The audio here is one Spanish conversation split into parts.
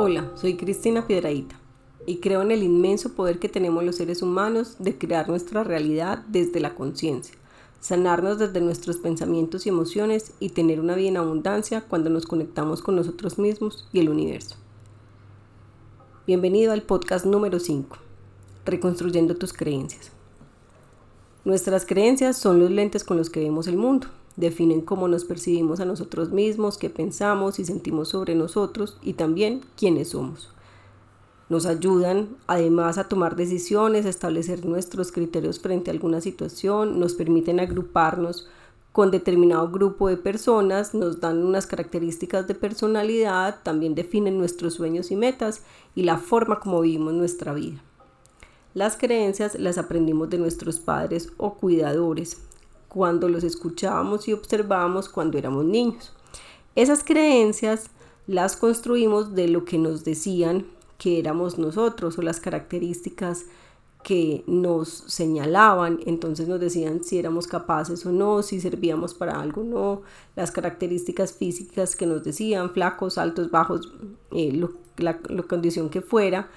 Hola, soy Cristina Piedraíta y creo en el inmenso poder que tenemos los seres humanos de crear nuestra realidad desde la conciencia, sanarnos desde nuestros pensamientos y emociones y tener una vida en abundancia cuando nos conectamos con nosotros mismos y el universo. Bienvenido al podcast número 5, Reconstruyendo tus creencias. Nuestras creencias son los lentes con los que vemos el mundo definen cómo nos percibimos a nosotros mismos, qué pensamos y sentimos sobre nosotros y también quiénes somos. Nos ayudan además a tomar decisiones, a establecer nuestros criterios frente a alguna situación, nos permiten agruparnos con determinado grupo de personas, nos dan unas características de personalidad, también definen nuestros sueños y metas y la forma como vivimos nuestra vida. Las creencias las aprendimos de nuestros padres o cuidadores, cuando los escuchábamos y observábamos cuando éramos niños. Esas creencias las construimos de lo que nos decían que éramos nosotros o las características que nos señalaban, entonces nos decían si éramos capaces o no, si servíamos para algo o no, las características físicas que nos decían, flacos, altos, bajos, eh, la, la condición que fuera,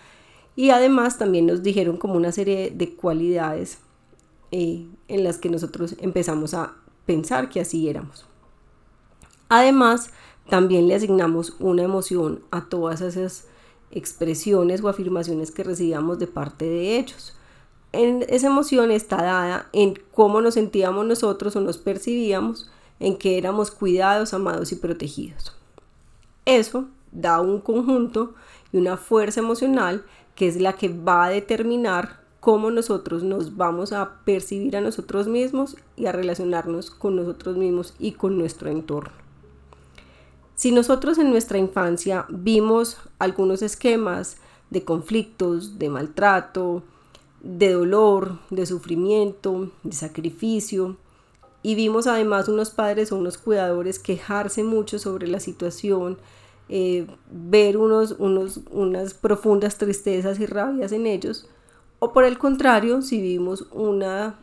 y además también nos dijeron como una serie de cualidades eh, en las que nosotros empezamos a pensar que así éramos. Además, también le asignamos una emoción a todas esas expresiones o afirmaciones que recibíamos de parte de ellos. En, esa emoción está dada en cómo nos sentíamos nosotros o nos percibíamos, en que éramos cuidados, amados y protegidos. Eso da un conjunto y una fuerza emocional que es la que va a determinar cómo nosotros nos vamos a percibir a nosotros mismos y a relacionarnos con nosotros mismos y con nuestro entorno. Si nosotros en nuestra infancia vimos algunos esquemas de conflictos, de maltrato, de dolor, de sufrimiento, de sacrificio, y vimos además unos padres o unos cuidadores quejarse mucho sobre la situación, eh, ver unos, unos, unas profundas tristezas y rabias en ellos, o por el contrario, si vivimos una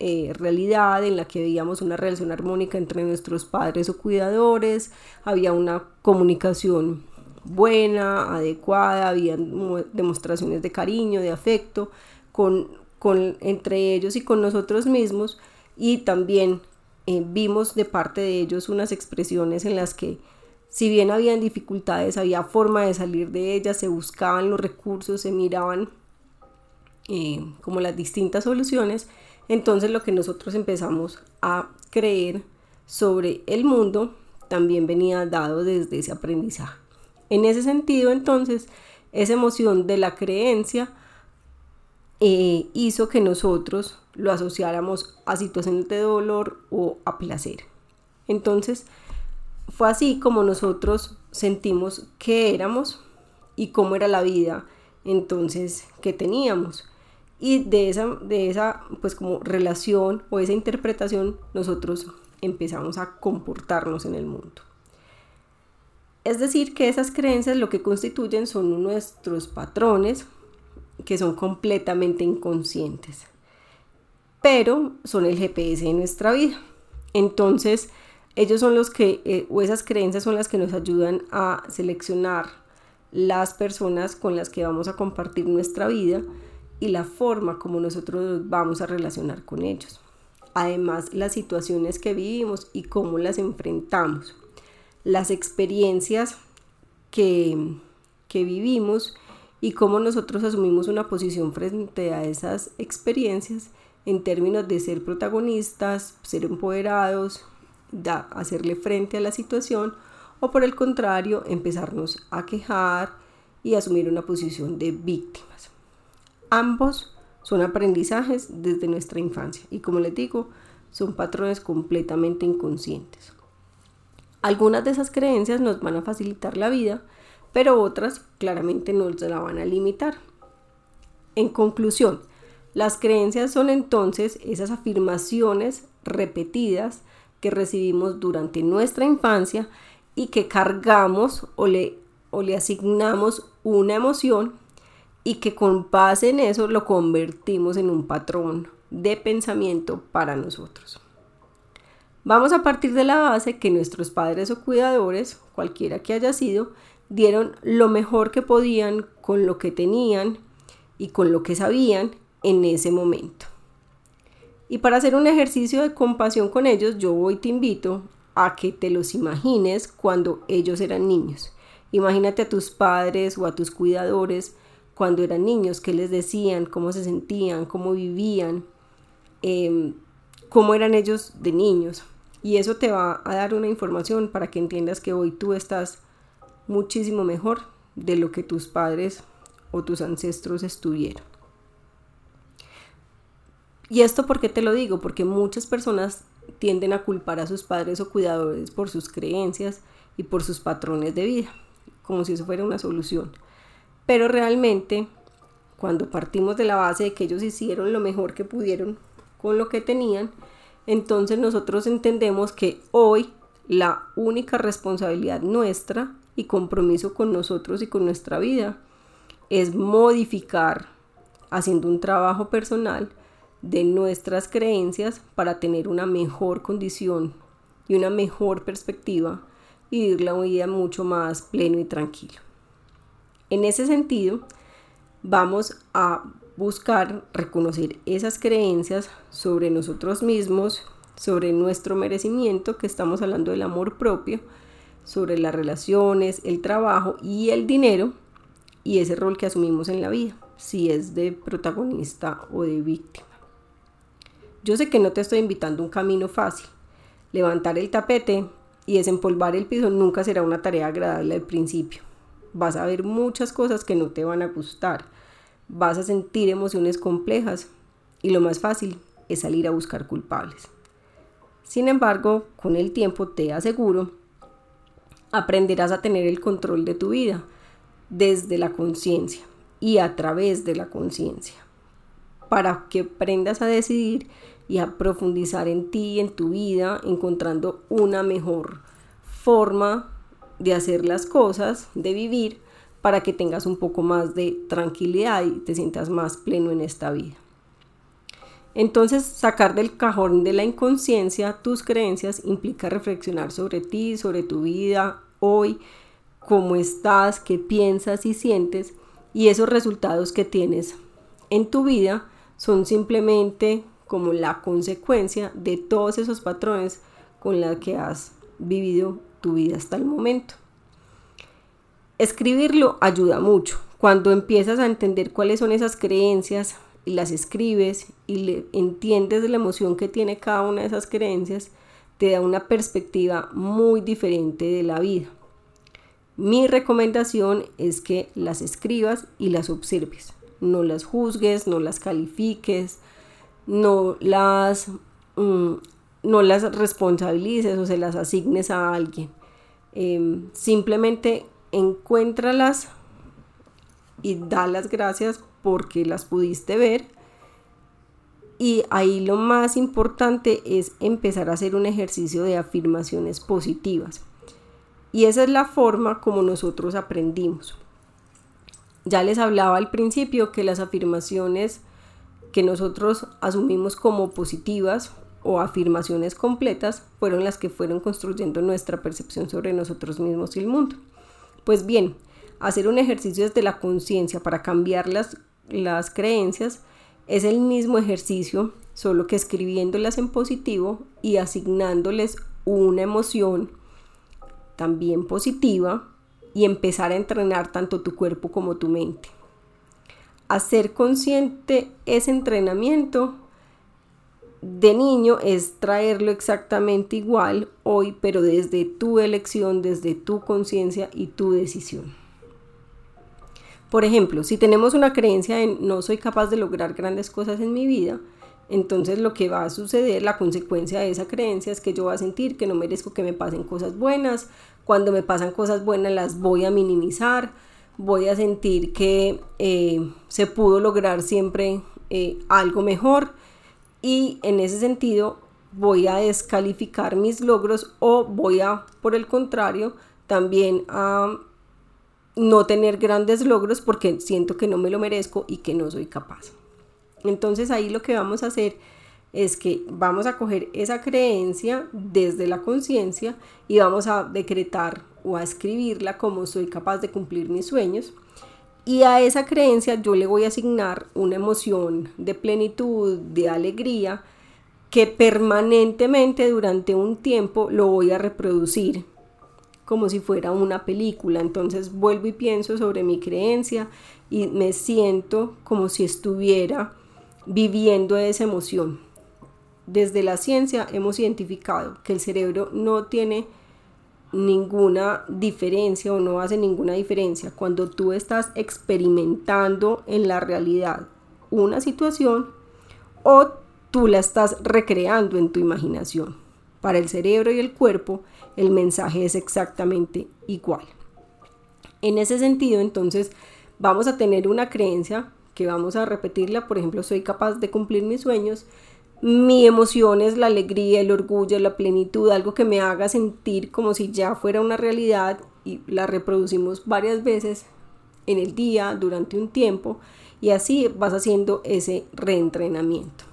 eh, realidad en la que veíamos una relación armónica entre nuestros padres o cuidadores, había una comunicación buena, adecuada, había demostraciones de cariño, de afecto con, con, entre ellos y con nosotros mismos. Y también eh, vimos de parte de ellos unas expresiones en las que si bien habían dificultades, había forma de salir de ellas, se buscaban los recursos, se miraban como las distintas soluciones, entonces lo que nosotros empezamos a creer sobre el mundo también venía dado desde ese aprendizaje. En ese sentido, entonces, esa emoción de la creencia eh, hizo que nosotros lo asociáramos a situaciones de dolor o a placer. Entonces, fue así como nosotros sentimos que éramos y cómo era la vida entonces que teníamos y de esa, de esa pues como relación o esa interpretación nosotros empezamos a comportarnos en el mundo. Es decir, que esas creencias lo que constituyen son nuestros patrones que son completamente inconscientes, pero son el GPS de nuestra vida. Entonces, ellos son los que, eh, o esas creencias son las que nos ayudan a seleccionar las personas con las que vamos a compartir nuestra vida, y la forma como nosotros vamos a relacionar con ellos. Además, las situaciones que vivimos y cómo las enfrentamos. Las experiencias que, que vivimos y cómo nosotros asumimos una posición frente a esas experiencias en términos de ser protagonistas, ser empoderados, da, hacerle frente a la situación o por el contrario empezarnos a quejar y asumir una posición de víctimas. Ambos son aprendizajes desde nuestra infancia y como les digo, son patrones completamente inconscientes. Algunas de esas creencias nos van a facilitar la vida, pero otras claramente nos la van a limitar. En conclusión, las creencias son entonces esas afirmaciones repetidas que recibimos durante nuestra infancia y que cargamos o le, o le asignamos una emoción y que con base en eso lo convertimos en un patrón de pensamiento para nosotros. Vamos a partir de la base que nuestros padres o cuidadores, cualquiera que haya sido, dieron lo mejor que podían con lo que tenían y con lo que sabían en ese momento. Y para hacer un ejercicio de compasión con ellos, yo hoy te invito a que te los imagines cuando ellos eran niños. Imagínate a tus padres o a tus cuidadores cuando eran niños, qué les decían, cómo se sentían, cómo vivían, em, cómo eran ellos de niños. Y eso te va a dar una información para que entiendas que hoy tú estás muchísimo mejor de lo que tus padres o tus ancestros estuvieron. Y esto por qué te lo digo, porque muchas personas tienden a culpar a sus padres o cuidadores por sus creencias y por sus patrones de vida, como si eso fuera una solución. Pero realmente, cuando partimos de la base de que ellos hicieron lo mejor que pudieron con lo que tenían, entonces nosotros entendemos que hoy la única responsabilidad nuestra y compromiso con nosotros y con nuestra vida es modificar, haciendo un trabajo personal de nuestras creencias para tener una mejor condición y una mejor perspectiva y vivir la vida mucho más pleno y tranquilo. En ese sentido, vamos a buscar reconocer esas creencias sobre nosotros mismos, sobre nuestro merecimiento, que estamos hablando del amor propio, sobre las relaciones, el trabajo y el dinero y ese rol que asumimos en la vida, si es de protagonista o de víctima. Yo sé que no te estoy invitando un camino fácil. Levantar el tapete y desempolvar el piso nunca será una tarea agradable al principio. Vas a ver muchas cosas que no te van a gustar. Vas a sentir emociones complejas y lo más fácil es salir a buscar culpables. Sin embargo, con el tiempo te aseguro, aprenderás a tener el control de tu vida desde la conciencia y a través de la conciencia, para que aprendas a decidir y a profundizar en ti en tu vida, encontrando una mejor forma de hacer las cosas, de vivir, para que tengas un poco más de tranquilidad y te sientas más pleno en esta vida. Entonces, sacar del cajón de la inconsciencia tus creencias implica reflexionar sobre ti, sobre tu vida hoy, cómo estás, qué piensas y sientes, y esos resultados que tienes en tu vida son simplemente como la consecuencia de todos esos patrones con los que has vivido tu vida hasta el momento. Escribirlo ayuda mucho. Cuando empiezas a entender cuáles son esas creencias, y las escribes y le entiendes la emoción que tiene cada una de esas creencias, te da una perspectiva muy diferente de la vida. Mi recomendación es que las escribas y las observes. No las juzgues, no las califiques, no las, mm, no las responsabilices o se las asignes a alguien. Em, simplemente encuéntralas y da las gracias porque las pudiste ver. Y ahí lo más importante es empezar a hacer un ejercicio de afirmaciones positivas. Y esa es la forma como nosotros aprendimos. Ya les hablaba al principio que las afirmaciones que nosotros asumimos como positivas o afirmaciones completas fueron las que fueron construyendo nuestra percepción sobre nosotros mismos y el mundo. Pues bien, hacer un ejercicio desde la conciencia para cambiar las las creencias es el mismo ejercicio, solo que escribiéndolas en positivo y asignándoles una emoción también positiva y empezar a entrenar tanto tu cuerpo como tu mente. Hacer consciente ese entrenamiento de niño es traerlo exactamente igual hoy, pero desde tu elección, desde tu conciencia y tu decisión. Por ejemplo, si tenemos una creencia en no soy capaz de lograr grandes cosas en mi vida, entonces lo que va a suceder, la consecuencia de esa creencia es que yo voy a sentir que no merezco que me pasen cosas buenas, cuando me pasan cosas buenas las voy a minimizar, voy a sentir que eh, se pudo lograr siempre eh, algo mejor y en ese sentido voy a descalificar mis logros o voy a, por el contrario, también a no tener grandes logros porque siento que no me lo merezco y que no soy capaz. Entonces ahí lo que vamos a hacer es que vamos a coger esa creencia desde la conciencia y vamos a decretar o a escribirla como soy capaz de cumplir mis sueños. Y a esa creencia yo le voy a asignar una emoción de plenitud, de alegría, que permanentemente durante un tiempo lo voy a reproducir como si fuera una película. Entonces vuelvo y pienso sobre mi creencia y me siento como si estuviera viviendo esa emoción. Desde la ciencia hemos identificado que el cerebro no tiene ninguna diferencia o no hace ninguna diferencia cuando tú estás experimentando en la realidad una situación o tú la estás recreando en tu imaginación. Para el cerebro y el cuerpo el mensaje es exactamente igual. En ese sentido, entonces, vamos a tener una creencia que vamos a repetirla, por ejemplo, soy capaz de cumplir mis sueños, mi emoción es la alegría, el orgullo, la plenitud, algo que me haga sentir como si ya fuera una realidad y la reproducimos varias veces en el día, durante un tiempo, y así vas haciendo ese reentrenamiento.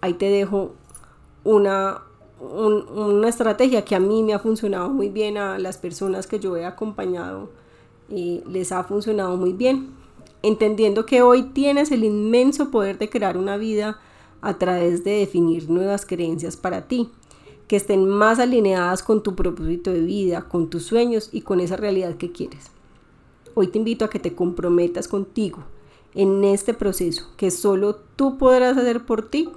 Ahí te dejo una, una estrategia que a mí me ha funcionado muy bien, a las personas que yo he acompañado y les ha funcionado muy bien, entendiendo que hoy tienes el inmenso poder de crear una vida a través de definir nuevas creencias para ti, que estén más alineadas con tu propósito de vida, con tus sueños y con esa realidad que quieres. Hoy te invito a que te comprometas contigo en este proceso que solo tú podrás hacer por ti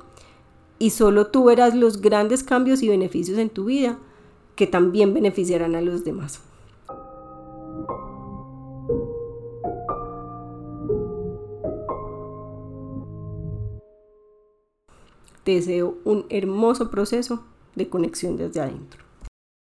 y solo tú verás los grandes cambios y beneficios en tu vida que también beneficiarán a los demás. Te deseo un hermoso proceso de conexión desde adentro.